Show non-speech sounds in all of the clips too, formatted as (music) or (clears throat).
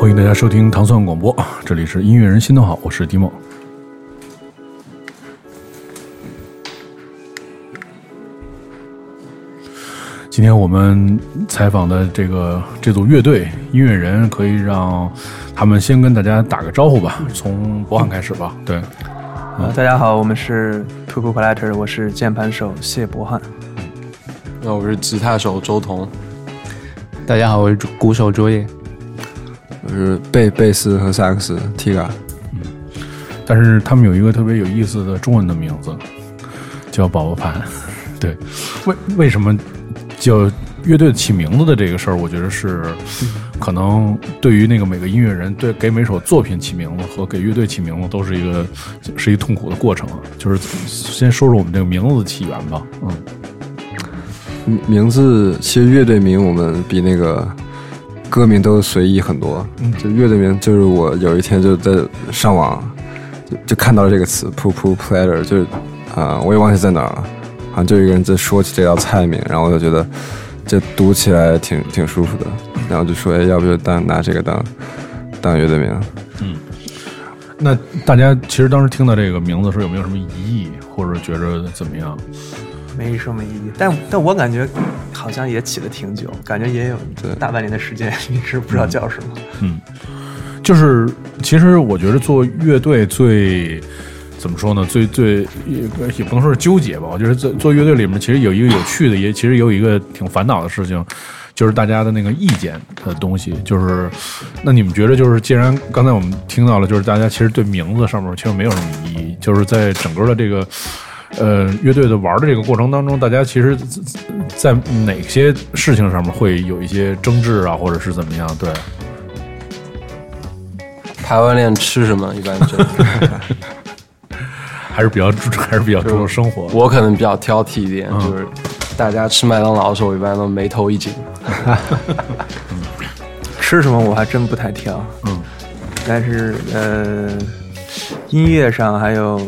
欢迎大家收听糖蒜广播，这里是音乐人心头好，我是迪梦。今天我们采访的这个这组乐队音乐人，可以让他们先跟大家打个招呼吧，从博汉开始吧。对，啊，大家好，我们是 t t e r 我是键盘手谢博汉。那我是吉他手周彤。大家好，我是鼓手卓野。我是贝贝斯和萨克斯 Tiga。嗯，但是他们有一个特别有意思的中文的名字，叫宝宝盘。(laughs) 对，为为什么？叫乐队起名字的这个事儿，我觉得是可能对于那个每个音乐人，对给每首作品起名字和给乐队起名字都是一个是一个痛苦的过程。就是先说说我们这个名字的起源吧。嗯，名字其实乐队名我们比那个歌名都随意很多。嗯，就乐队名就是我有一天就在上网就就看到了这个词 “poo poo platter”，就是啊，我也忘记在哪儿了。就一个人在说起这道菜名，然后我就觉得这读起来挺挺舒服的，然后就说：“哎，要不就当拿这个当当乐队名？”嗯，那大家其实当时听到这个名字时候有没有什么疑义，或者觉着怎么样？没什么意义，但但我感觉好像也起了挺久，感觉也有大半年的时间 (laughs) 一直不知道叫什么。嗯，就是其实我觉得做乐队最。怎么说呢？最最也也不能说是纠结吧。我觉得做做乐队里面，其实有一个有趣的，也其实有一个挺烦恼的事情，就是大家的那个意见的东西。就是，那你们觉得，就是既然刚才我们听到了，就是大家其实对名字上面其实没有什么意义。就是在整个的这个呃乐队的玩的这个过程当中，大家其实，在哪些事情上面会有一些争执啊，或者是怎么样？对，排完练吃什么？一般就。(laughs) 还是比较注重，(laughs) 还是比较注重生活。我可能比较挑剔一点，就是大家吃麦当劳的时候，我一般都眉头一紧。(laughs) 吃什么我还真不太挑，嗯，但是呃，音乐上还有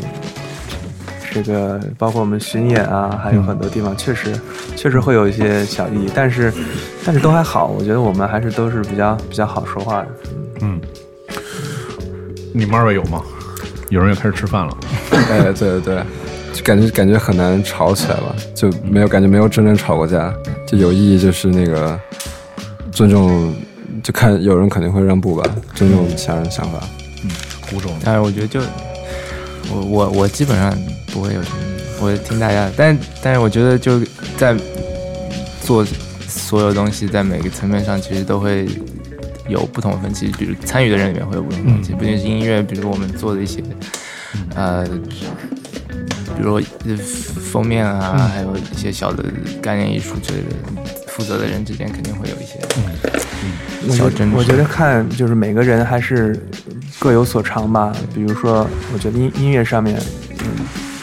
这个，包括我们巡演啊，还有很多地方确实确实会有一些小意义，但是但是都还好，我觉得我们还是都是比较比较好说话的。嗯，你们二位有吗？有人也开始吃饭了，哎，对对对，就感觉感觉很难吵起来吧，就没有感觉没有真正吵过架，就有意义就是那个尊重，就看有人肯定会让步吧，尊重其他人想法。嗯，胡总，但是我觉得就我我我基本上不会有什么，我听大家，但但是我觉得就在做所有东西，在每个层面上其实都会。有不同分歧，比如参与的人里面会有不同分歧，不仅是音乐，比如我们做的一些，呃，比如封面啊，还有一些小的概念艺术之类的，负责的人之间肯定会有一些小争执。我觉得看就是每个人还是各有所长吧。比如说，我觉得音音乐上面，嗯，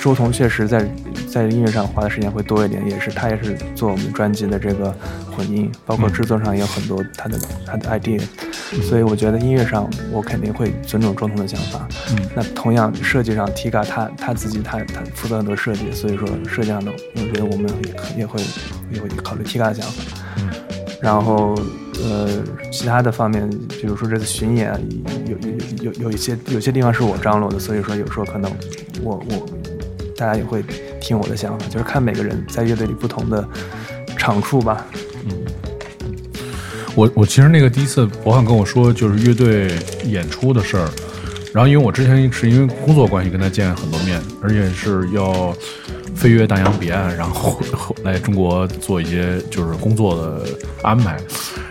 周彤确实在。在音乐上花的时间会多一点，也是他也是做我们专辑的这个混音，包括制作上也有很多他的他的 idea，所以我觉得音乐上我肯定会尊重周彤的想法。嗯，那同样设计上，Tiga 他他自己他他负责很多设计，所以说设计上的我觉得我们也会也会考虑 Tiga 的想法。嗯，然后呃其他的方面，比如说这次巡演有有有有一些有些地方是我张罗的，所以说有时候可能我我大家也会。听我的想法，就是看每个人在乐队里不同的长处吧。嗯，我我其实那个第一次博翰跟我说就是乐队演出的事儿，然后因为我之前是因为工作关系跟他见很多面，而且是要飞越大洋彼岸，然后来中国做一些就是工作的安排，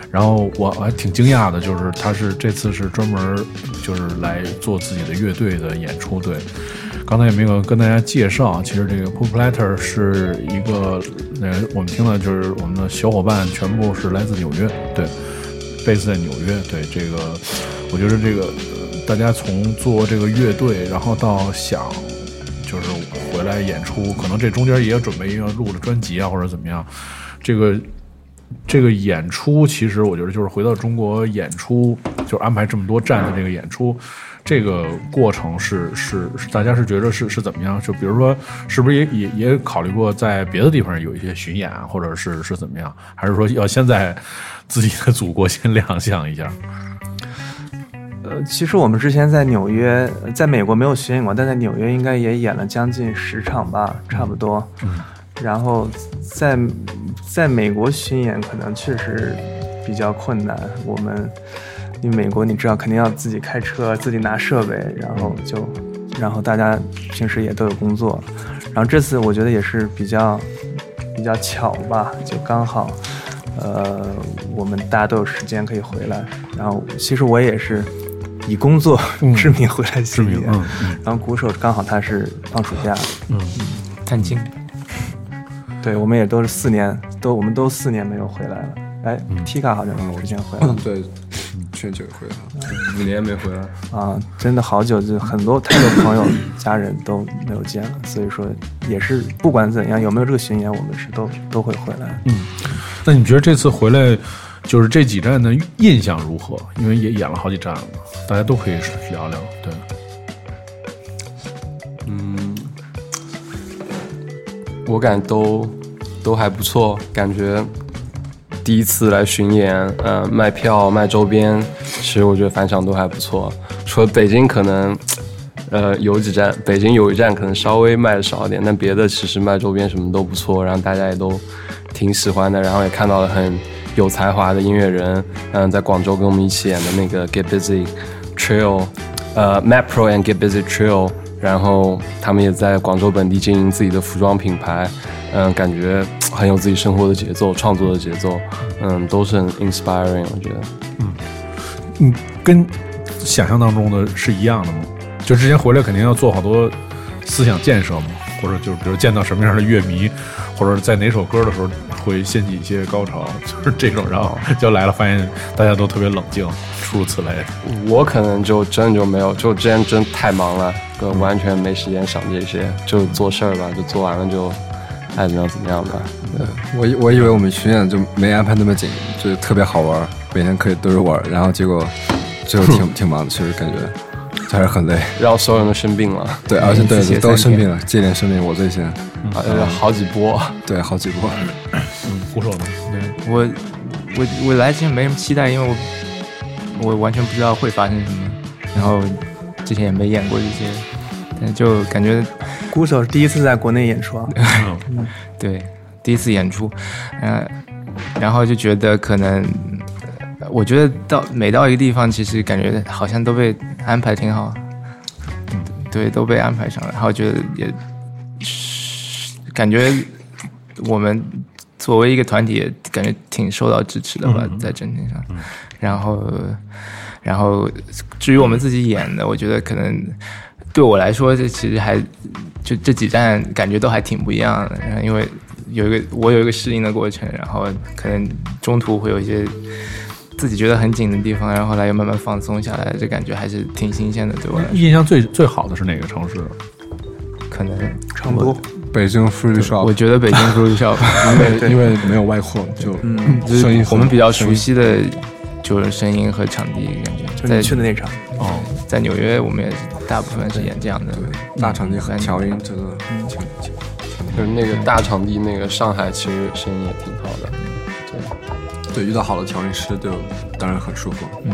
然后我还挺惊讶的，就是他是这次是专门就是来做自己的乐队的演出，对。刚才也没有跟大家介绍，其实这个 Poplatter 是一个，那我们听的就是我们的小伙伴全部是来自纽约，对，base 在纽约，对这个，我觉得这个大家从做这个乐队，然后到想就是回来演出，可能这中间也准备要录了专辑啊，或者怎么样，这个这个演出其实我觉得就是回到中国演出，就安排这么多站的这个演出。这个过程是是是，大家是觉得是是怎么样？就比如说，是不是也也也考虑过在别的地方有一些巡演，或者是是怎么样？还是说要先在自己的祖国先亮相一下？呃，其实我们之前在纽约，呃在美国没有巡演过，但在纽约应该也演了将近十场吧，差不多。嗯。然后在在美国巡演可能确实比较困难，我们因为美国你知道肯定要自己开车，自己拿设备，然后就然后大家平时也都有工作，然后这次我觉得也是比较比较巧吧，就刚好。呃，我们大家都有时间可以回来。然后，其实我也是以工作之名回来。然后鼓手刚好他是放暑假，嗯探亲。对，我们也都是四年，都我们都四年没有回来了。哎，Tika 好像之前回来了，对，劝酒回来了，五年没回来啊，真的好久，就很多太多朋友、家人都没有见了。所以说，也是不管怎样，有没有这个巡演，我们是都都会回来。嗯。那你觉得这次回来，就是这几站的印象如何？因为也演了好几站了，大家都可以聊聊。对，嗯，我感都都还不错，感觉第一次来巡演，呃，卖票卖周边，其实我觉得反响都还不错。除了北京可能，呃，有几站，北京有一站可能稍微卖的少一点，但别的其实卖周边什么都不错，然后大家也都。挺喜欢的，然后也看到了很有才华的音乐人，嗯，在广州跟我们一起演的那个 Get Busy Trio，呃，Map Pro and Get Busy Trio，然后他们也在广州本地经营自己的服装品牌，嗯，感觉很有自己生活的节奏，创作的节奏，嗯，都是很 inspiring，我觉得，嗯，嗯，跟想象当中的是一样的吗？就之前回来肯定要做好多思想建设嘛，或者就是比如见到什么样的乐迷。或者在哪首歌的时候会掀起一些高潮，(laughs) 就是这种，然后就来了，发现大家都特别冷静，诸如此类。我可能就真就没有，就之前真太忙了，完全没时间想这些，就做事儿吧，就做完了就爱怎么样怎么样吧。我我以为我们巡演就没安排那么紧，就特别好玩，每天可以都是玩，然后结果最后挺 (laughs) 挺忙的，其实感觉。还是很累，然后所有人都生病了，对，而且对都生病了，接连生病，我最先，好好几波，对，好几波。嗯，胡说呢？对我，我我来之前没什么期待，因为我我完全不知道会发生什么，然后之前也没演过这些，但就感觉鼓手是第一次在国内演出 (laughs) (laughs) 对，第一次演出，嗯，然后就觉得可能。我觉得到每到一个地方，其实感觉好像都被安排挺好，对，都被安排上了。然后觉得也感觉我们作为一个团体，感觉挺受到支持的吧，在整体上。然后，然后至于我们自己演的，我觉得可能对我来说，这其实还就这几站感觉都还挺不一样的。因为有一个我有一个适应的过程，然后可能中途会有一些。自己觉得很紧的地方，然后后来又慢慢放松下来，这感觉还是挺新鲜的，对我印象最最好的是哪个城市？可能成都、北京 free shop。我觉得北京 (laughs) free shop，(laughs) 因为因为没有外扩，就声音我们比较熟悉的，就是声音和场地感觉。在去的那场哦，在纽约我们也大部分是演这样的大场地和调音，这个就是那个大场地，那个上海其实声音也挺好的。对，遇到好的调音师就当然很舒服。嗯，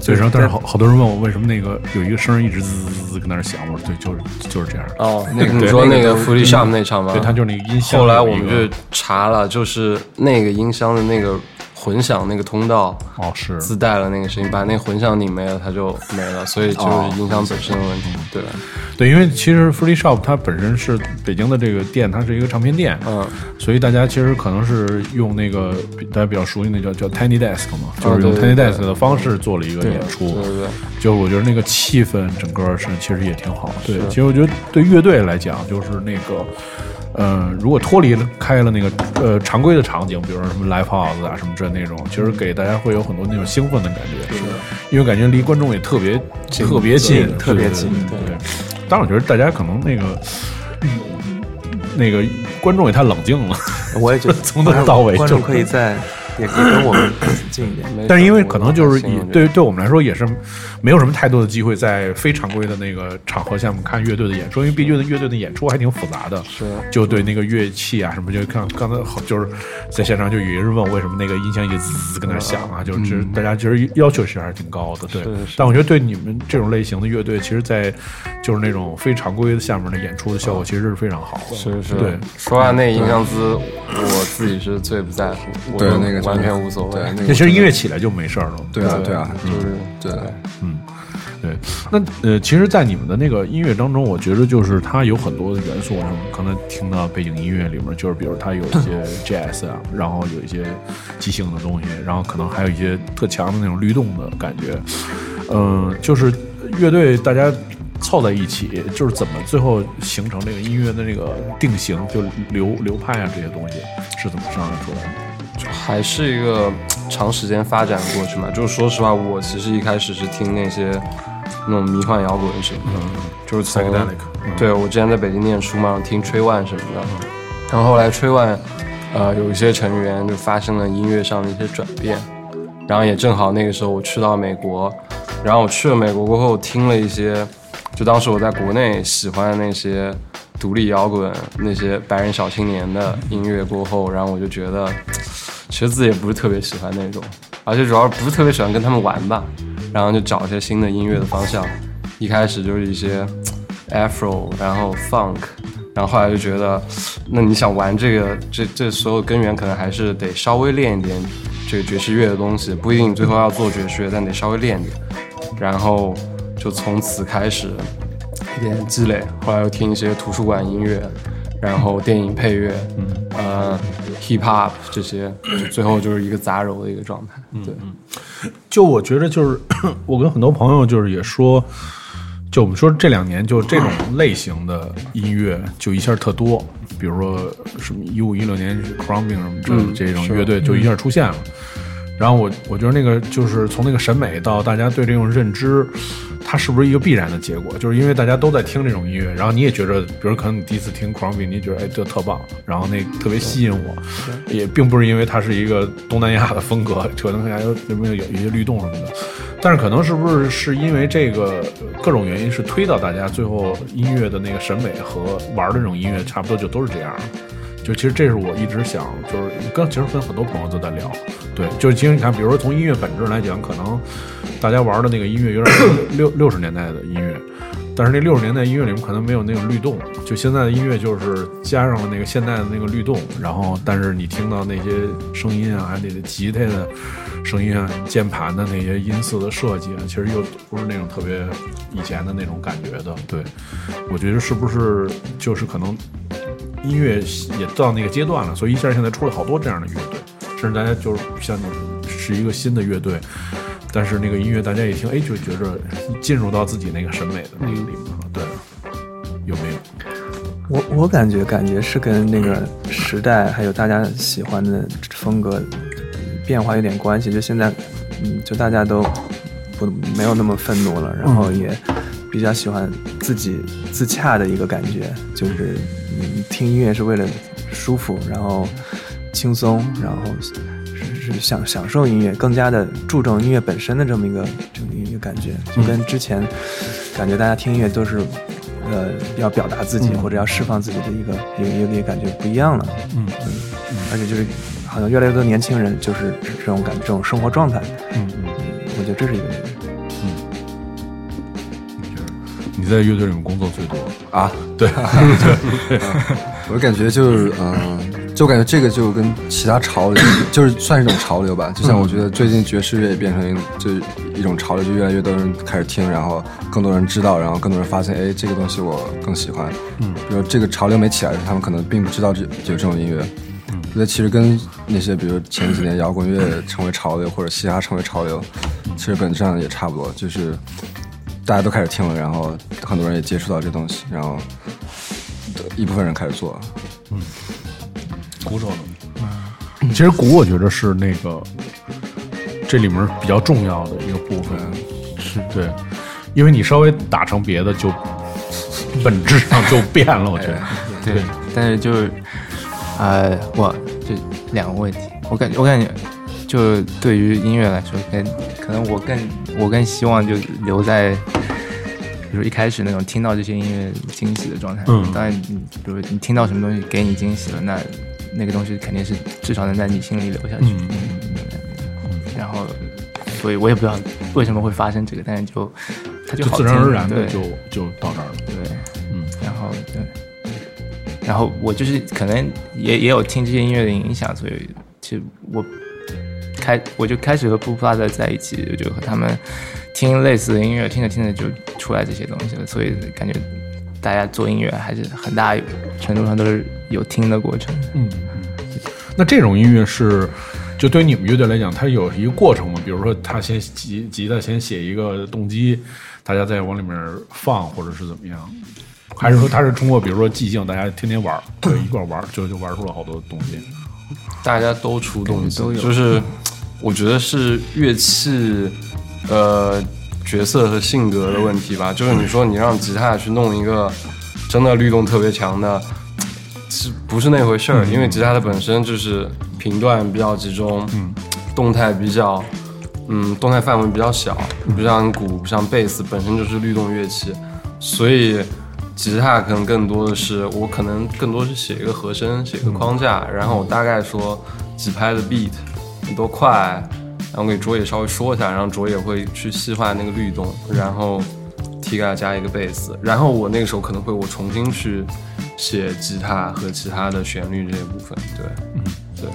所以说，但是好好多人问我为什么那个有一个声一直滋滋滋滋跟那儿响，我说对，就是就是这样。哦，那个你说那个福利上那场吗？对，他就是那个音箱。后来我们就查了，就是那个音箱的那个。混响那个通道哦是自带了那个声音，把那混响拧没了，它就没了，所以就是音响本身的问题。对，对，因为其实 Free Shop 它本身是北京的这个店，它是一个唱片店，嗯，所以大家其实可能是用那个大家比较熟悉那叫叫 Tiny Desk 嘛，就是用 Tiny Desk 的方式做了一个演出，对对对，就我觉得那个气氛整个是其实也挺好。对，其实我觉得对乐队来讲，就是那个。嗯，如果脱离了开了那个呃常规的场景，比如说什么 live house 啊什么这那种，其实给大家会有很多那种兴奋的感觉，是因为感觉离观众也特别特别近，特别近。对，但我觉得大家可能那个那个观众也太冷静了，我也觉得 (laughs) 从头到尾观众可以在也也跟我们 (clears throat) 近一点。但是因为可能就是以对对我们来说也是没有什么太多的机会在非常规的那个场合下面看乐队的演出，因为毕竟乐队的演出还挺复杂的。是就对那个乐器啊什么，就看刚才好就是在现场就有人问为什么那个音箱一直滋滋滋跟那响啊，就是大家其实要求其实还是挺高的，对。但我觉得对你们这种类型的乐队，其实，在就是那种非常规的下面的演出的效果其实是非常好的。是是，对，说完那音箱资，我自己是最不在乎，我就对那个完全无所谓。对，那个其实音乐起来就没事儿了。对啊对啊，就是对。嗯对，那呃，其实，在你们的那个音乐当中，我觉得就是它有很多的元素，可能听到背景音乐里面，就是比如它有一些 (laughs) jazz 啊，然后有一些即兴的东西，然后可能还有一些特强的那种律动的感觉，嗯、就是乐队大家凑在一起，就是怎么最后形成这个音乐的这个定型，就流流派啊这些东西是怎么商量出来的？还是一个长时间发展过去嘛。就是说实话，我其实一开始是听那些那种迷幻摇滚什么的，就是从 psychedelic，嗯对我之前在北京念书嘛，听吹万什么的，然后后来吹万，呃，有一些成员就发生了音乐上的一些转变，然后也正好那个时候我去到美国，然后我去了美国过后听了一些，就当时我在国内喜欢的那些独立摇滚、那些白人小青年的音乐过后，然后我就觉得，(tsk) 其实自己也不是特别喜欢那种，而且主要不是特别喜欢跟他们玩吧，然后就找一些新的音乐的方向，一开始就是一些 (tsk) Afro，然后 Funk。然后后来就觉得，那你想玩这个，这这所有根源可能还是得稍微练一点这个爵士乐的东西，不一定最后要做爵士乐，但得稍微练点。然后就从此开始一点积累，后来又听一些图书馆音乐，然后电影配乐，嗯，呃，hip hop 这些，就最后就是一个杂糅的一个状态。对，就我觉得，就是 (clears throat) 我跟很多朋友就是也说，就我们说这两年就这种类型的音乐就一下特多，比如说什么一五一六年 Crumbing 什么这、嗯这种乐队就一下出现了。然后我我觉得那个就是从那个审美到大家对这种认知，它是不是一个必然的结果？就是因为大家都在听这种音乐，然后你也觉得，比如可能你第一次听 Crumbing，你觉得哎这特棒，然后那特别吸引我，也并不是因为它是一个东南亚的风格，可能还有有没有有一些律动什么的，但是可能是不是是因为这个呃各种原因是推到大家最后音乐的那个审美和玩的这种音乐差不多就都是这样的。就其实这是我一直想，就是跟其实跟很多朋友都在聊，对，就是其实你看，比如说从音乐本质来讲，可能大家玩的那个音乐有点六六十年代的音乐，但是那六十年代音乐里面可能没有那种律动，就现在的音乐就是加上了那个现代的那个律动，然后但是你听到那些声音啊，还有那个吉他的声音啊，键盘的那些音色的设计啊，其实又不是那种特别以前的那种感觉的。对，我觉得是不是就是可能音乐也到那个阶段了，所以一下现在出了好多这样的乐队，甚至大家就是像你是一个新的乐队，但是那个音乐大家一听，哎，就觉着进入到自己那个审美的那个里面了。对，有没有？我我感觉感觉是跟那个时代还有大家喜欢的风格变化有点关系。就现在，嗯，就大家都不没有那么愤怒了，然后也比较喜欢自己自洽的一个感觉，就是你听音乐是为了舒服，然后轻松，然后是是享享受音乐，更加的注重音乐本身的这么一个这么一个感觉，就跟之前感觉大家听音乐都是。呃，要表达自己或者要释放自己的一个一个一个一个感觉不一样了，嗯。嗯，而且就是好像越来越多年轻人就是这种感这种生活状态，嗯。嗯，我觉得这是一个你在乐队里面工作最多啊，对，(laughs) 我感觉就是，嗯、就感觉这个就跟其他潮流，就是算是一种潮流吧。就像我觉得最近爵士乐也变成就一种潮流，就越来越多人开始听，然后更多人知道，然后更多人发现，哎，这个东西我更喜欢。嗯，比如这个潮流没起来的，他们可能并不知道这有这种音乐。嗯，我觉得其实跟那些比如前几年摇滚乐成为潮流，或者嘻哈成为潮流，其实本质上也差不多，就是大家都开始听了，然后很多人也接触到这东西，然后一部分人开始做。嗯鼓手呢？其实鼓我觉得是那个这里面比较重要的一个部分，是对，因为你稍微打成别的就本质上就变了，我觉得。对，但是就是，呃，我就两个问题，我感觉我感觉就对于音乐来说，可能可能我更我更希望就留在，比如一开始那种听到这些音乐惊喜的状态。嗯。当然，你比如你听到什么东西给你惊喜了，那那个东西肯定是至少能在你心里留下去。嗯。然后，所以我也不知道为什么会发生这个，但是就它就自然而然的就就到这儿了。对，嗯。然后对，然后我就是可能也也有听这些音乐的影响，所以其实我开我就开始和布拉德在一起，就和他们听类似的音乐，听着听着就出来这些东西了，所以感觉大家做音乐还是很大程度上都是有听的过程。嗯，那这种音乐是，就对于你们乐队来讲，它有一个过程吗？比如说，他先吉吉他先写一个动机，大家再往里面放，或者是怎么样？还是说他是通过比如说即兴，大家天天玩儿，对，一块玩儿，就就玩出了好多东西？大家都出动机，都有就是我觉得是乐器，呃，角色和性格的问题吧。就是你说你让吉他去弄一个真的律动特别强的，是不是那回事儿？因为吉他它本身就是频段比较集中，嗯，动态比较，嗯，动态范围比较小，不像鼓，不像贝斯，本身就是律动乐器，所以吉他可能更多的是我可能更多是写一个和声，写一个框架，然后我大概说几拍的 beat 多快，然后给卓野稍微说一下，然后卓野会去细化那个律动，然后 T 给他加一个贝斯，然后我那个时候可能会我重新去写吉他和其他的旋律这些部分，对，嗯对。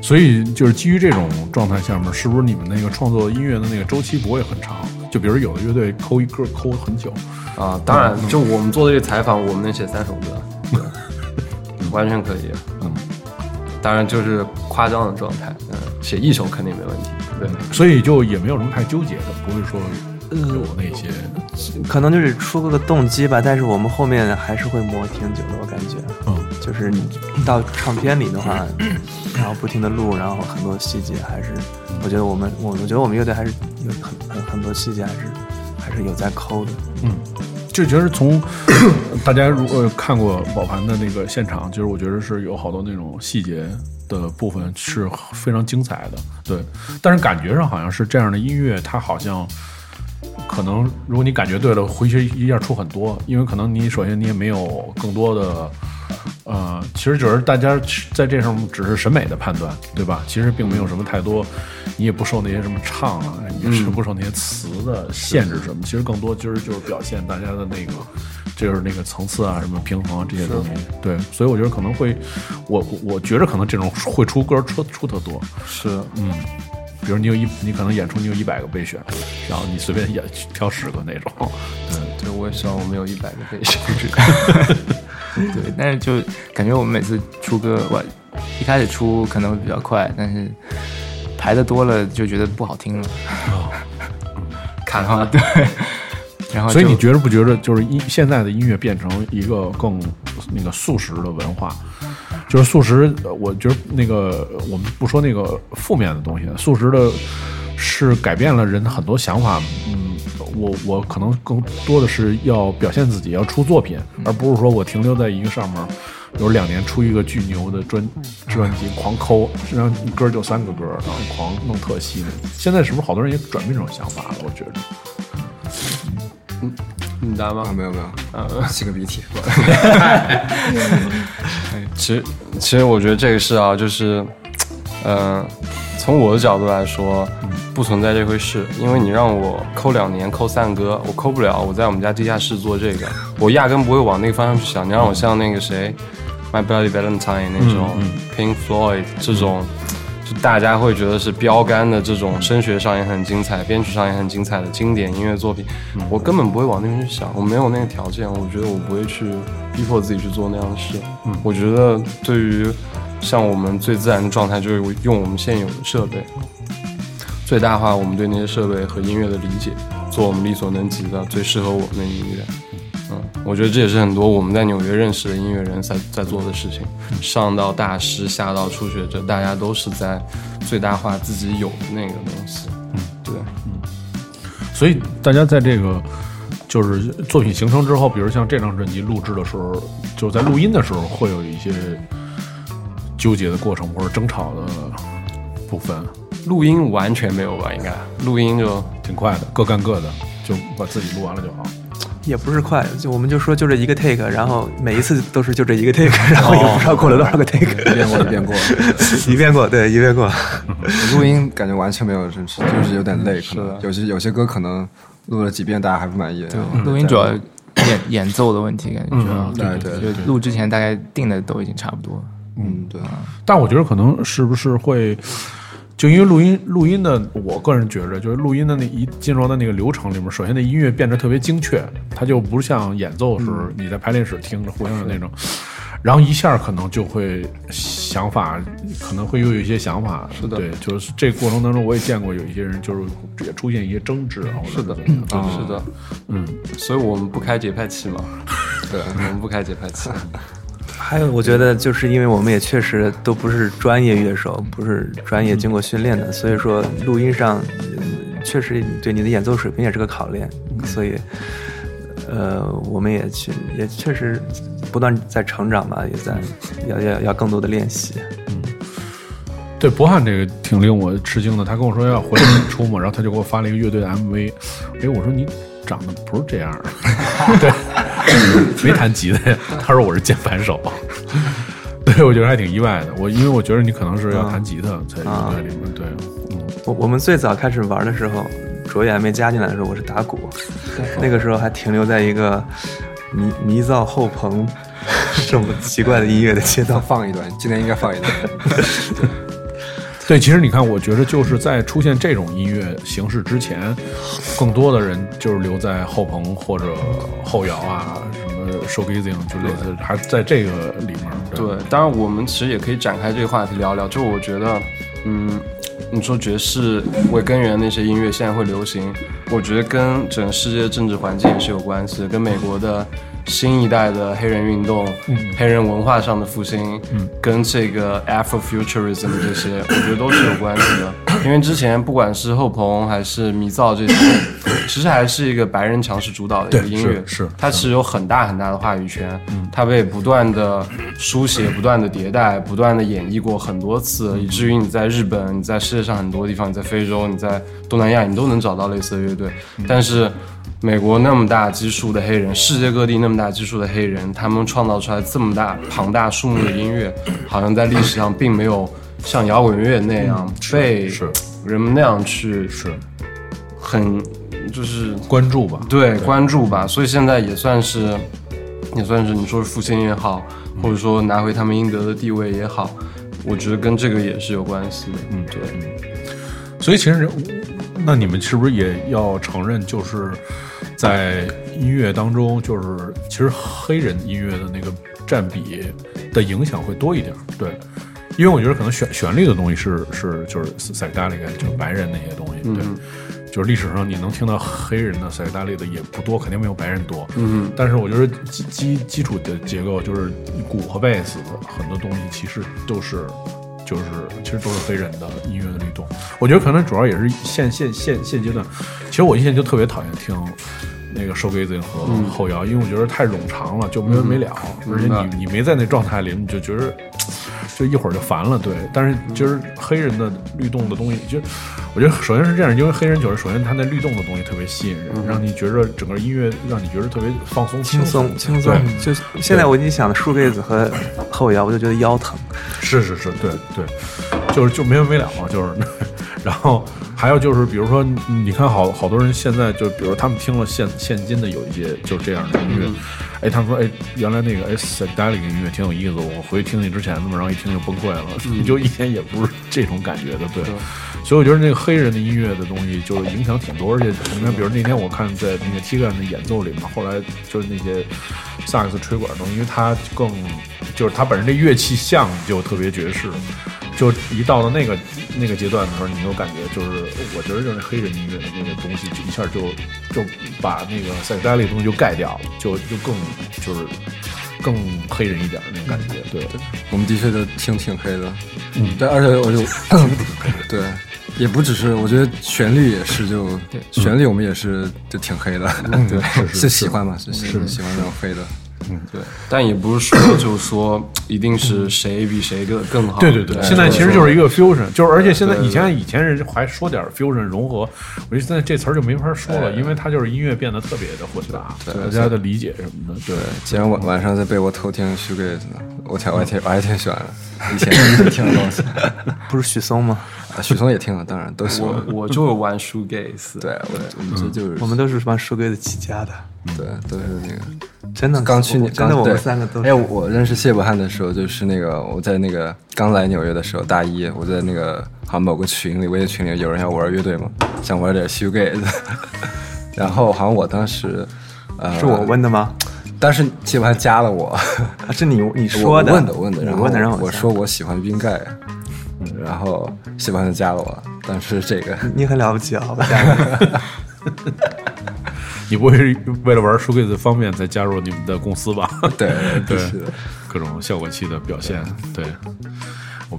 所以就是基于这种状态下面，是不是你们那个创作音乐的那个周期不会很长？就比如有的乐队抠一歌抠很久，啊，当然，就我们做的这个采访，我们能写三首歌，对 (laughs) 完全可以。嗯，当然就是夸张的状态，嗯，写一首肯定没问题。对，所以就也没有什么太纠结的，不会说有那些可能就是出个动机吧，但是我们后面还是会磨挺久的，我感觉。嗯就是你到唱片里的话，然后不停的录，然后很多细节还是，我觉得我们我我觉得我们乐队还是有很很很多细节还是还是有在抠的。嗯，就觉得从 (coughs) 大家如果看过宝盘的那个现场，就是我觉得是有好多那种细节的部分是非常精彩的，对。但是感觉上好像是这样的音乐，它好像可能如果你感觉对了，回去一下出很多，因为可能你首先你也没有更多的。呃，其实就是大家在这上只是审美的判断，对吧？其实并没有什么太多，你也不受那些什么唱啊，也是不受那些词的限制什么。其实更多其实就是表现大家的那个，就是那个层次啊，什么平衡啊这些东西。对，所以我觉得可能会，我我觉着可能这种会出歌出出特多。是，嗯，比如你有一，你可能演出你有一百个备选，然后你随便演挑十个那种。(laughs) 对，我也希望我们有一百个备选。(laughs) (laughs) 对，但是就感觉我们每次出歌，我一开始出可能会比较快，但是排的多了就觉得不好听了。(laughs) 看啊，对，然后所以你觉得不觉得，就是音现在的音乐变成一个更那个速食的文化？就是速食，呃我觉得那个我们不说那个负面的东西，速食的是改变了人很多想法。嗯，我我可能更多的是要表现自己，要出作品，而不是说我停留在一个上面。有两年出一个巨牛的专专辑，狂抠，然后一歌就三个歌，然后狂弄特细。现在是不是好多人也转变这种想法了？我觉得。你答吗啊，？没有没有，呃，擤个鼻涕。(laughs) 其实，其实我觉得这个是啊，就是，呃，从我的角度来说，不存在这回事。因为你让我抠两年抠三歌，我抠不了。我在我们家地下室做这个，我压根不会往那个方向去想。你让我像那个谁，My Bloody Valentine 那种、嗯 Pink Floyd 这种，就大家会觉得是标杆的这种声学上也很精彩、编曲上也很精彩的经典音乐作品，我根本不会往那边去想，我没有那个条件，我觉得我不会去逼迫自己去做那样的事。嗯我觉得对于像我们最自然的状态，就是用我们现有的设备，最大化我们对那些设备和音乐的理解，做我们力所能及的最适合我们的音乐。嗯，我觉得这也是很多我们在纽约认识的音乐人在在做的事情，上到大师，下到初学者，大家都是在最大化自己有的那个东西。嗯，对。嗯所以大家在这个就是作品形成之后，比如像这张专辑录制的时候，就是在录音的时候会有一些纠结的过程或者争吵的部分。录音完全没有吧？应该录音就挺快的，各干各的，就把自己录完了就好。也不是快，就我们就说就这一个 take，然后每一次都是就这一个 take，(laughs) 然后也不知道过了多少个 take，一遍过一遍过，(laughs) 一遍过，对，一遍过。(laughs) 录音感觉完全没有就是，就是有点累，可能有些有些歌可能录了几遍大家还不满意。对录音主要演演奏的问题，感觉主要对对就录之前大概定的都已经差不多。嗯，对。但我觉得可能是不是会。就因为录音录音的，我个人觉着，就是录音的那一进入到那个流程里面，首先那音乐变得特别精确，它就不像演奏时你在排练室听着互相的那种，然后一下可能就会想法可能会又有一些想法，是的，对，就是这过程当中我也见过有一些人就是也出现一些争执，是的，啊，是的，嗯，所以我们不开节拍器嘛，对，我们不开节拍器。还有，我觉得就是因为我们也确实都不是专业乐手，不是专业经过训练的，所以说录音上确实对你的演奏水平也是个考验。所以，呃，我们也去也确实不断在成长吧，也在要要要更多的练习。嗯，对，博翰这个挺令我吃惊的，他跟我说要回来演出嘛，然后他就给我发了一个乐队的 MV。哎，我说你长得不是这样的，(laughs) 对。(laughs) 没弹吉他呀？他说我是键盘手。(laughs) 对，我觉得还挺意外的。我因为我觉得你可能是要弹吉他才在里面。对，嗯，我我们最早开始玩的时候，卓也没加进来的时候，我是打鼓。那个时候还停留在一个迷迷造后棚这么奇怪的音乐的阶段。放一段，今天应该放一段。(laughs) 对，其实你看，我觉得就是在出现这种音乐形式之前，更多的人就是留在后朋或者后摇啊，什么 showgazing 就类似，还在这个里面。对，当然我们其实也可以展开这个话题聊聊。就我觉得，嗯，你说爵士为根源那些音乐现在会流行，我觉得跟整个世界政治环境也是有关系，跟美国的。新一代的黑人运动，黑人文化上的复兴，跟这个 Afrofuturism 这些，(laughs) 我觉得都是有关系的。因为之前不管是后朋还是迷造这些，(laughs) 其实还是一个白人强势主导的一个音乐，是它其实有很大很大的话语权，它被不断的书写、不断的迭代、不断的演绎过很多次，以至于你在日本、你在世界上很多地方、你在非洲、你在东南亚，你都能找到类似的乐队，但是。美国那么大基数的黑人，世界各地那么大基数的黑人，他们创造出来这么大庞大数目的音乐，好像在历史上并没有像摇滚乐那样被人们那样去是很就是关注吧？对，关注吧。所以现在也算是也算是你说是复兴也好，或者说拿回他们应得的地位也好，我觉得跟这个也是有关系的。嗯，对。所以其实，那你们是不是也要承认，就是？在音乐当中，就是其实黑人音乐的那个占比的影响会多一点，对，因为我觉得可能旋旋律的东西是是就是塞达里就是白人那些东西，对，就是历史上你能听到黑人的塞达里的也不多，肯定没有白人多，嗯，但是我觉得基基基础的结构就是鼓和贝斯很多东西其实都是就是其实都是黑人的音乐的律动，我觉得可能主要也是现现现现阶段，其实我现在就特别讨厌听。那个收割子和后摇，因为我觉得太冗长了，就没完没了。而且你你没在那状态里，你就觉得就一会儿就烦了。对，但是就是黑人的律动的东西，就我觉得首先是这样，因为黑人就是首先它那律动的东西特别吸引人，让你觉着整个音乐让你觉得特别放松、轻松、轻松。就现在我已经想竖贝子和后摇，我就觉得腰疼。是是是，对对，就是就没完没了嘛，就是，(laughs) 然后。还有就是，比如说，你看，好好多人现在就，比如他们听了现现今的有一些就这样的音乐，哎，他们说，哎，原来那个哎，psychedelic 音乐挺有意思，我回去听听之前的嘛，然后一听就崩溃了，你 (laughs) 就一点也不是这种感觉的，对。所以我觉得那个黑人的音乐的东西就是影响挺多，而且你看，比如那天我看在那个 T 干的演奏里面，后来就是那些萨克斯、吹管东西，因为它更就是它本身这乐器像就特别爵士。就一到了那个那个阶段的时候，你就感觉，就是我觉得就是黑人音乐的那个东西，就一下就就把那个塞达利东西就盖掉了，就就更就是更黑人一点那种感觉。对，我们的确就挺挺黑的，嗯，对，而且我就 (laughs) 对，也不只是，我觉得旋律也是，就旋律我们也是就挺黑的，对，是喜欢嘛，是。是喜欢那种黑的。嗯，对，但也不是说就是说一定是谁比谁更更好。对对对，现在其实就是一个 fusion，就是而且现在以前以前人还说点 fusion 融合，我觉得现在这词儿就没法说了，因为它就是音乐变得特别的混杂，大家的理解什么的。对，今天晚晚上在被窝偷听 Shoegaze 呢，我挺我还挺我还挺喜欢的，以前没听的东西。(laughs) 不是许嵩吗？啊，许嵩也听了，当然都喜欢。我我就是玩 shoegaze，对，我我们这就是我们都是玩 shoegaze 起家的，对，都是那个。真的，刚去年真的，我们三个都是。哎，我认识谢伯翰的时候，就是那个我在那个刚来纽约的时候，大一，我在那个好像某个群里，微信群里有人要玩乐队嘛，想玩点 shoegaze，(laughs) 然后好像我当时，呃，是我问的吗？当时谢伯翰加了我，啊，是你你说的，问的问的，然后你问的让我加说我喜欢冰盖，嗯然后谢伯翰就加了我，但是这个你很了不起啊，你。(laughs) 你不会是为了玩 shoegaze 方便才加入你们的公司吧？对对各种效果器的表现。对，我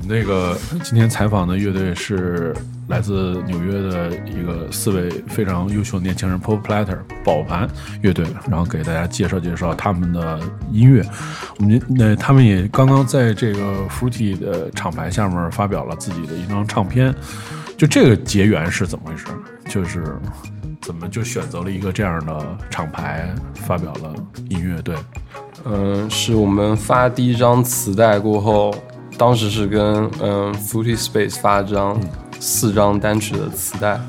那个今天采访的乐队是来自纽约的一个四位非常优秀的年轻人 Pop Platter 宝盘乐队，然后给大家介绍介绍他们的音乐。我们那他们也刚刚在这个 Fruity 的厂牌下面发表了自己的一张唱片。就这个结缘是怎么回事？就是怎么就选择了一个这样的厂牌，发表了音乐？对，嗯，是我们发第一张磁带过后，当时是跟嗯 Footy Space 发这张四张单曲的磁带，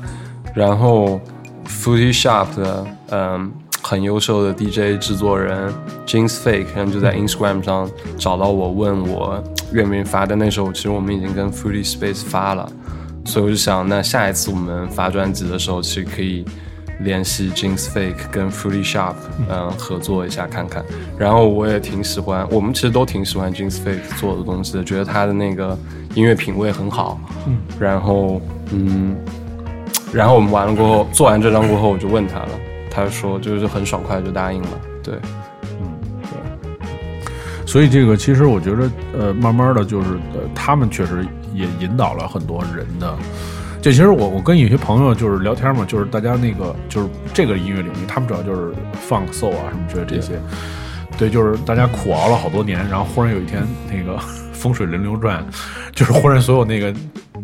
然后 Footy Shop 的嗯很优秀的 DJ 制作人 James Fake，然后就在 Instagram 上找到我，问我愿不愿意发。但那时候其实我们已经跟 Footy Space 发了，所以我就想，那下一次我们发专辑的时候，其实可以联系 James Fake 跟 Fruity Shop，嗯，合作一下看看。然后我也挺喜欢，我们其实都挺喜欢 James Fake 做的东西的，觉得他的那个音乐品味很好。嗯，然后嗯，然后我们完了过后，做完这张过后，我就问他了，他说就是很爽快就答应了。对，嗯对，所以这个其实我觉得，呃，慢慢的就是，呃，他们确实也引导了很多人的。就其实我我跟有些朋友就是聊天嘛，就是大家那个就是这个音乐领域，他们主要就是 funk soul 啊什么之类这些。对，就是大家苦熬了好多年，然后忽然有一天那个 (laughs) 风水轮流转，就是忽然所有那个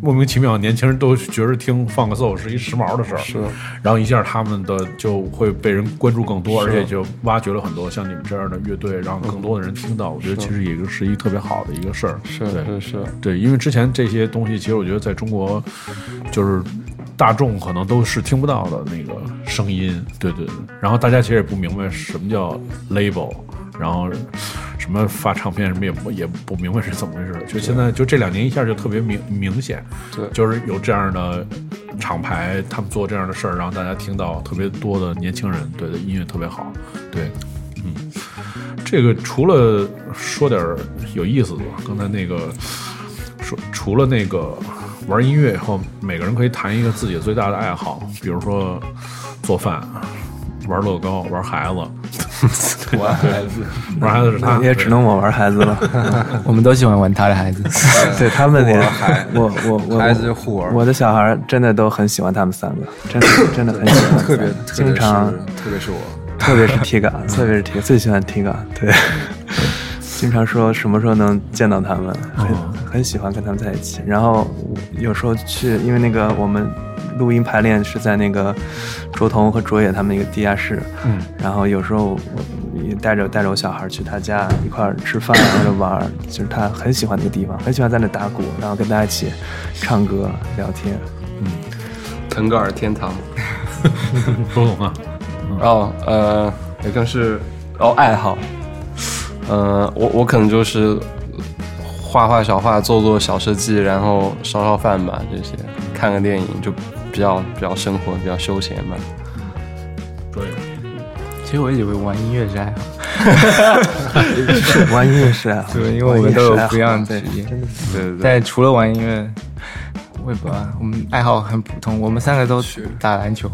莫名其妙年轻人都觉得听 funk soul 是一时髦的事儿，是，然后一下他们的就会被人关注更多，而且就挖掘了很多像你们这样的乐队，让更多的人听到。我觉得其实也是一个特别好的一个事儿。是对是是，对，因为之前这些东西，其实我觉得在中国，就是大众可能都是听不到的那个声音。对对对，然后大家其实也不明白什么叫 label，然后什么发唱片什么也不也不明白是怎么回事。就现在就这两年一下就特别明明显，对就是有这样的厂牌，他们做这样的事儿，让大家听到特别多的年轻人，对的音乐特别好，对，嗯。这个除了说点儿有意思的，刚才那个说除了那个玩音乐以后，每个人可以谈一个自己最大的爱好，比如说做饭、玩乐高、玩孩子。(laughs) 玩孩子，玩孩子是他，也只能我玩孩子了。(laughs) 我们都喜欢玩他的孩子。(laughs) 对他们也，我我我孩子就互玩我的小孩真的都很喜欢他们三个，真的真的很喜欢，特别经常特别是我，特别是 Tiga，特别是 Tiga，最喜欢 Tiga，对，经常说什么时候能见到他们，很很喜欢跟他们在一起。然后有时候去，因为那个我们录音排练是在那个卓彤和卓野他们那个地下室，嗯，然后有时候我也带着带着我小孩去他家一块儿吃饭或者玩儿，就是他很喜欢那个地方，很喜欢在那打鼓，然后跟大家一起唱歌聊天。嗯腾格尔天堂。(laughs) 周总啊，哦，呃，也更是哦爱好，呃，我我可能就是画画小画，做做小设计，然后烧烧饭吧，这些看个电影就比较比较生活，比较休闲吧。对，其实我一直以为玩音乐是爱好，玩音乐是爱好，对，因为我们都有不一样的对职业。对对对，但除了玩音乐，我也不知道，我们爱好很普通，我们三个都打篮球。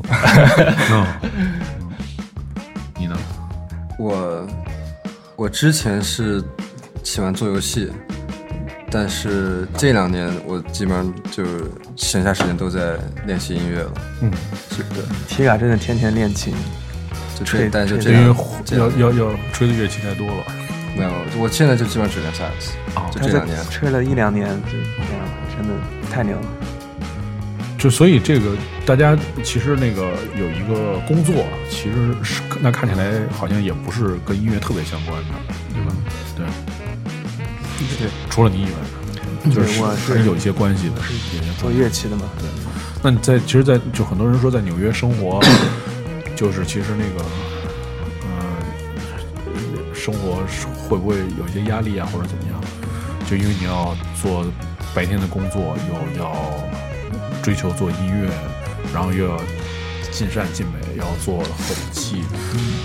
嗯，嗯 (laughs) 你呢？我我之前是喜欢做游戏，但是这两年我基本上就闲暇时间都在练习音乐了。嗯，是的，Tiga 真的天天练琴，就吹，但是这样因为要要要吹的乐器太多了。没有，我现在就基本上只练萨克斯，就这这两年。吹了一两年就这样，真的太牛了。就所以这个大家其实那个有一个工作，其实是那看起来好像也不是跟音乐特别相关的，对吧？对，对，除了你以外，就是我还是有一些关系的，是做乐器的嘛，对那你在其实在，就很多人说在纽约生活，(coughs) 就是其实那个，呃，生活会不会有一些压力啊，或者怎么样？就因为你要做白天的工作，又要追求做音乐，然后又要尽善尽美，要做后期，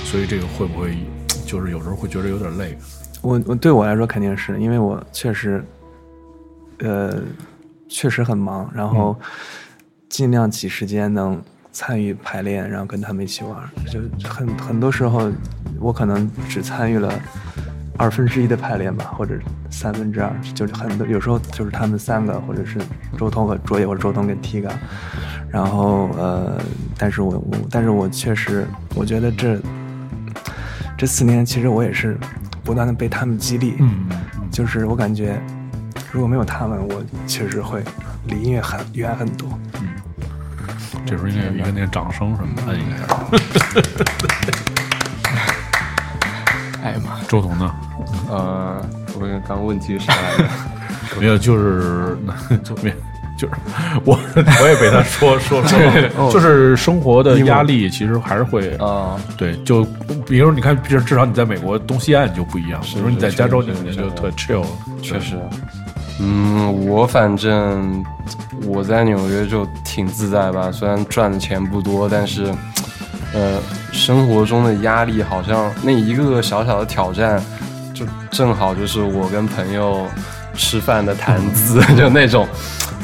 所以这个会不会就是有时候会觉得有点累？我我对我来说肯定是因为我确实，呃，确实很忙，然后尽量挤时间能参与排练，然后跟他们一起玩。就很很多时候，我可能只参与了二分之一的排练吧，或者三分之二，就是很多有时候就是他们三个，或者是周通和卓野，或者周通跟 Tiga。然后呃，但是我我但是我确实，我觉得这这四年其实我也是不断的被他们激励，嗯，就是我感觉如果没有他们，我确实会离音乐很远很多。这时候应该有一个那个掌声什么的摁一下。(laughs) 哎呀妈，周彤呢？呃，我刚问题是啥来着？(laughs) 没有，就是就没有，就是我我也被他说说说，(laughs) 就是生活的压力其实还是会啊，对，就比如你看，至至少你在美国东西岸就不一样，比如你在加州，你是肯定就特 chill，确实。嗯，我反正我在纽约就挺自在吧，虽然赚的钱不多，但是，呃，生活中的压力好像那一个个小小的挑战，就正好就是我跟朋友吃饭的谈资，(laughs) 就那种，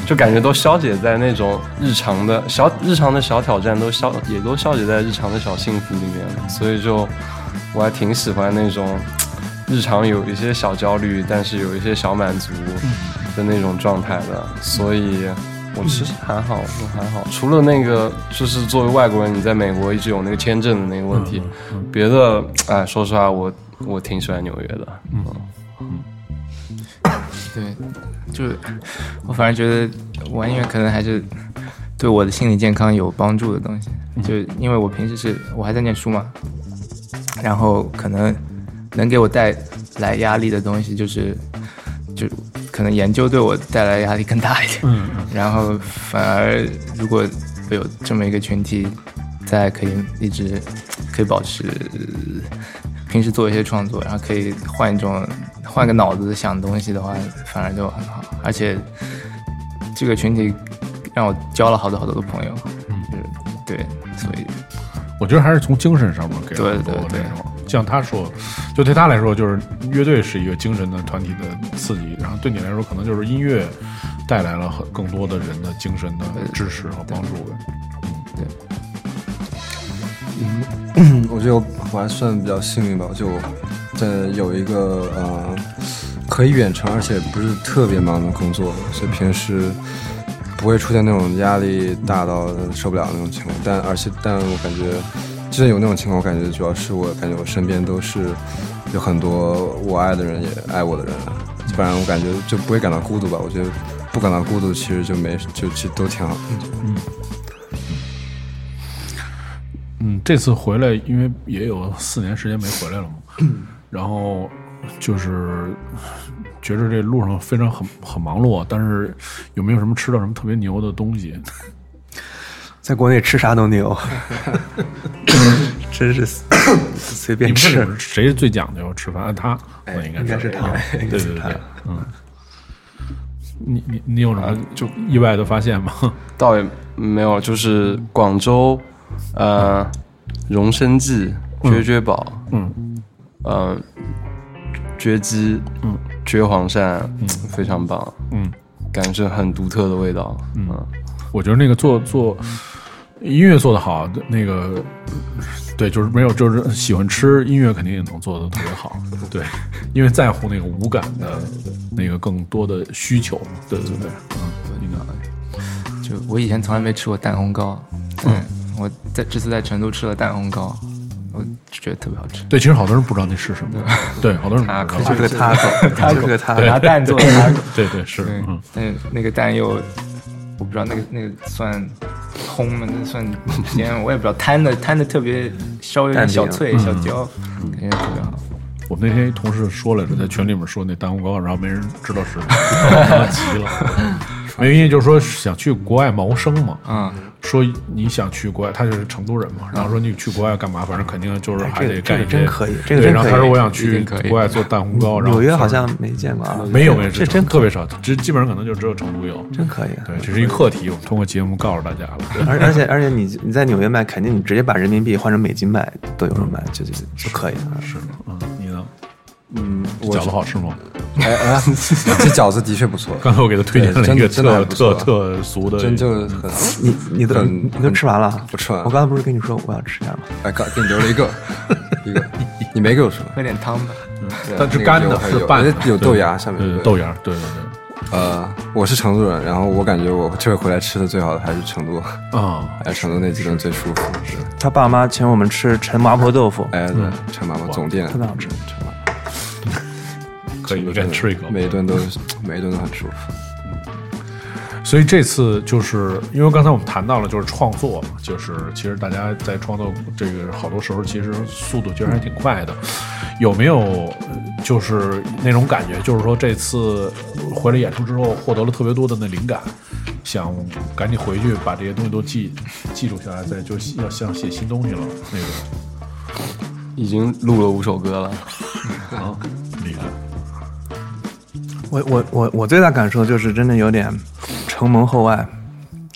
就感觉都消解在那种日常的小日常的小挑战，都消也都消解在日常的小幸福里面，所以就我还挺喜欢那种。日常有一些小焦虑，但是有一些小满足的那种状态的，所以我其实还好，我还好。除了那个，就是作为外国人，你在美国一直有那个签证的那个问题，别的，哎，说实话，我我挺喜欢纽约的。嗯，对，就我反正觉得玩音乐可能还是对我的心理健康有帮助的东西。就因为我平时是我还在念书嘛，然后可能能给我带来压力的东西就是就可能研究对我带来压力更大一点。嗯。然后反而如果有这么一个群体在，可以一直可以保持平时做一些创作，然后可以换一种换个脑子想东西的话，反而就很好。而且这个群体让我交了好多好多的朋友，嗯，对，所以。我觉得还是从精神上面给了对对对像他说，就对他来说，就是乐队是一个精神的团体的刺激，然后对你来说，可能就是音乐带来了很更多的人的精神的支持和帮助对，嗯。我觉得我我还算比较幸运吧，就在有一个呃可以远程而且不是特别忙的工作，所以平时不会出现那种压力大到受不了那种情况。但而且但我感觉，之前有那种情况，我感觉主要是我感觉我身边都是有很多我爱的人也爱我的人，不然我感觉就不会感到孤独吧。我觉得不感到孤独，其实就没就其实都挺好的。嗯，这次回来，因为也有四年时间没回来了嘛，(clears throat) 然后就是觉着这路上非常很很忙碌，但是有没有什么吃到什么特别牛的东西？在国内吃啥都牛，(laughs) 真是 (coughs) 随便吃。面谁最讲究吃饭？他，那应该应该是他啊应该是他对对对，嗯。你你你有什么就意外的发现吗？(laughs) 倒也没有，就是广州，呃，荣生记、绝绝宝，嗯呃，绝鸡，嗯，绝黄鳝，嗯非常棒，嗯，感觉很独特的味道，嗯，我觉得那个做做音乐做的好，那个对，就是没有，就是喜欢吃音乐，肯定也能做的特别好。对，因为在乎那个五感的那个更多的需求嘛。对对对，嗯，应该就我以前从来没吃过蛋烘糕，嗯，我在这次在成都吃了蛋烘糕，我觉得特别好吃。对，其实好多人不知道那是什么，对，好多人不知道。就是个 taco，就是个 taco，拿蛋做的 taco，对对是，对嗯，那那个蛋又我不知道那个那个算烘吗？那算煎，我也不知道，摊的摊的特别稍微有点小脆小焦，感觉特别好。我那天一同事说来着，在群里面说那蛋烘糕，然后没人知道是什么，(laughs) 他急了。没原因就是说想去国外谋生嘛，嗯，说你想去国外，他就是成都人嘛，然后说你去国外干嘛？反正肯定就是还得干一些真可以这个，真可以然后他说我想去国外做蛋烘糕，然后纽约好像没见过啊，没有没有，这真特别少，只基本上可能就只有成都有。真可以。啊对，这是一个课题，我们通过节目告诉大家了。而而且而且你你在纽约卖，肯定你直接把人民币换成美金卖都有人买，就就就可以了。是的，嗯？嗯，我饺子好吃吗？哎哎，(laughs) 这饺子的确不错，刚才我给他推荐了一个对真的真的特特特俗的，真就很你你都你都吃完了？不吃完我刚才不是跟你说我要吃点吗？哎，刚给你留了一个一个，你没给我说，喝点汤吧。但是干的，是拌的，有豆芽下面豆芽，对对对。呃，我是成都人，然后我感觉我这回回来吃的最好的还是成都，啊，(laughs) 哎，成都那几顿最舒服。是，他爸妈请我们吃陈麻婆豆腐，哎，对，陈麻婆总店特别好吃。陈妈妈可以，你赶紧吃一口。每一顿都每一顿都很舒服。所以这次就是因为刚才我们谈到了，就是创作嘛，就是其实大家在创作这个好多时候其实速度其实还挺快的。有没有呃就是那种感觉，就是说这次回来演出之后获得了特别多的那灵感，想赶紧回去把这些东西都记记录下来，再就要像写新东西了那种已经录了五首歌了。(laughs) 我我我我最大感受就是真的有点承蒙厚爱，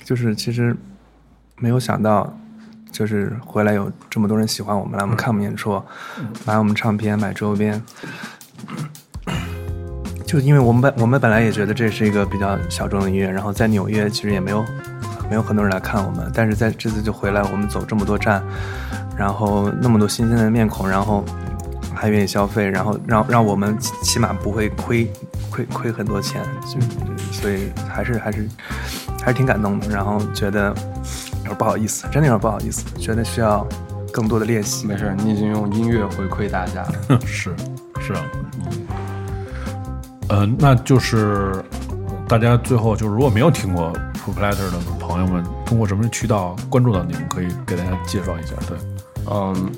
就是其实没有想到，就是回来有这么多人喜欢我们，来我们看我们演出，买我们唱片，买周边。就因为我们本我们本来也觉得这是一个比较小众的音乐，然后在纽约其实也没有没有很多人来看我们，但是在这次就回来，我们走这么多站，然后那么多新鲜的面孔，然后还愿意消费，然后让让我们起起码不会亏亏亏很多钱，就所以还是还是还是挺感动的，然后觉得有点不好意思，真的有点不好意思，觉得需要更多的练习。没事儿，你已经用音乐回馈大家了。(laughs) 是是啊，呃，那就是大家最后就是如果没有听过 Pro Platter 的朋友们，通过什么渠道关注到你们？可以给大家介绍一下。对，嗯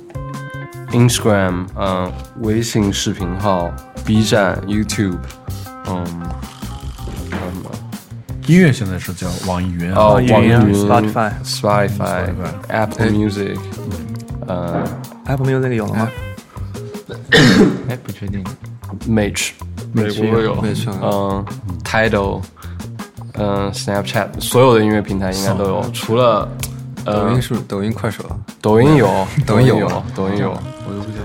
，Instagram，嗯，微信视频号，B 站，YouTube，嗯，还有什么？音乐现在是叫网易云啊哦，网易云网易云 Spotify Spotify，Apple Music，呃 Apple Music 有了吗？哎，不确定。，Match，美国有，没错嗯，Tidal，嗯，Snapchat，所有的音乐平台应该都有，除了抖呃音是不是抖音、快手？抖音有，抖音有抖音有，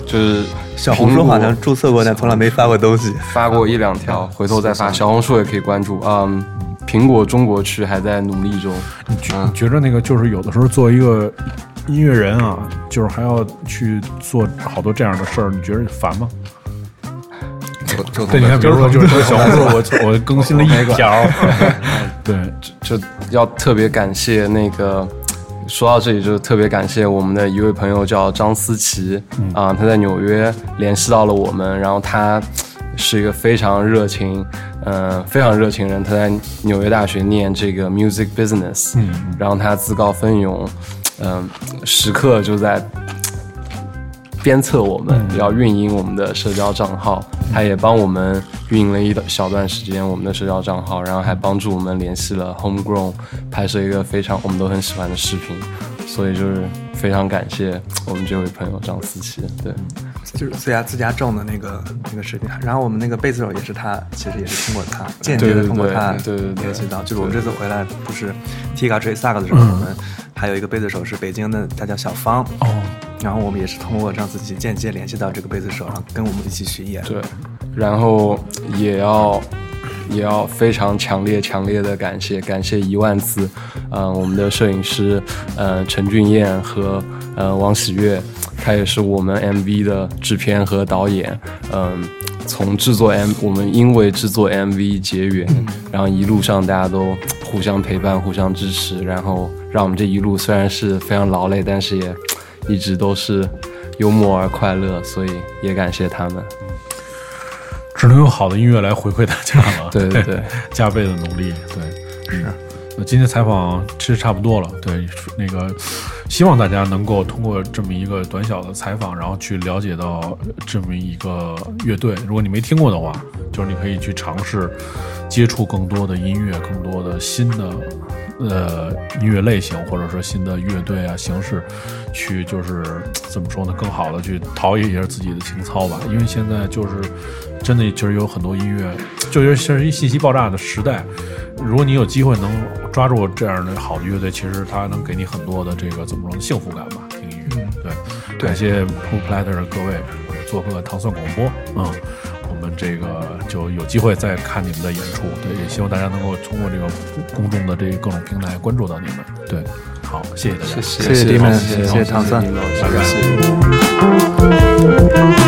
就是小红书好像注册过，但从来没发过东西。发过一两条，回头再发。小红书也可以关注，嗯，苹果中国区还在努力中。你觉你觉着那个就是有的时候做一个音乐人啊，就是还要去做好多这样的事儿，你觉得烦吗？就就对，你看，比如说就是小红书，我我更新了一条，(laughs) 对，(laughs) 就要特别感谢那个。说到这里，就特别感谢我们的一位朋友叫张思琪啊、他在纽约联系到了我们，然后他是一个非常热情，嗯、非常热情人。他在纽约大学念这个 music business，嗯，然后他自告奋勇，嗯、时刻就在鞭策我们要运营我们的社交账号，他也帮我们运营了一小段时间我们的社交账号，然后还帮助我们联系了 Homegrown，拍摄一个非常我们都很喜欢的视频，所以就是非常感谢我们这位朋友张思琪，对，就是自家自家种的那个那个视频，然后我们那个贝斯手也是他，其实也是通过他间接的对对对通过他对对对联系到。就是我们这次回来不是 Tiga 吹萨克的时候，我们还有一个贝斯手是北京的，他叫小方，哦，然后我们也是通过张思琪间接联系到这个贝斯手，然后跟我们一起巡演。对，然后也要也要非常强烈强烈的感谢感谢一万次，呃，我们的摄影师呃陈俊彦和呃王喜悦，他也是我们 MV 的制片和导演，嗯、从制作 M，我们因为制作 MV 结缘，然后一路上大家都互相陪伴、互相支持，然后让我们这一路虽然是非常劳累，但是也一直都是幽默而快乐，所以也感谢他们。只能用好的音乐来回馈大家了。对 (laughs) 对对，(laughs) 加倍的努力。对，是。那今天采访其实差不多了。对，那个希望大家能够通过这么一个短小的采访，然后去了解到这么一个乐队。如果你没听过的话，就是你可以去尝试接触更多的音乐，更多的新的呃音乐类型，或者说新的乐队啊形式，去就是怎么说呢？更好的去陶冶一下自己的情操吧。因为现在就是。真的就是有很多音乐，就是像是一信息爆炸的时代。如果你有机会能抓住这样的好的乐队，其实它能给你很多的这个怎么说呢？幸福感吧。听音乐，对，感谢 p o p l a t e r 的各位做客糖蒜广播。嗯，我们这个就有机会再看你们的演出。对，也希望大家能够通过这个公众的这各种平台关注到你们。对，好，谢谢大家，谢谢你们，谢谢糖蒜，拜拜。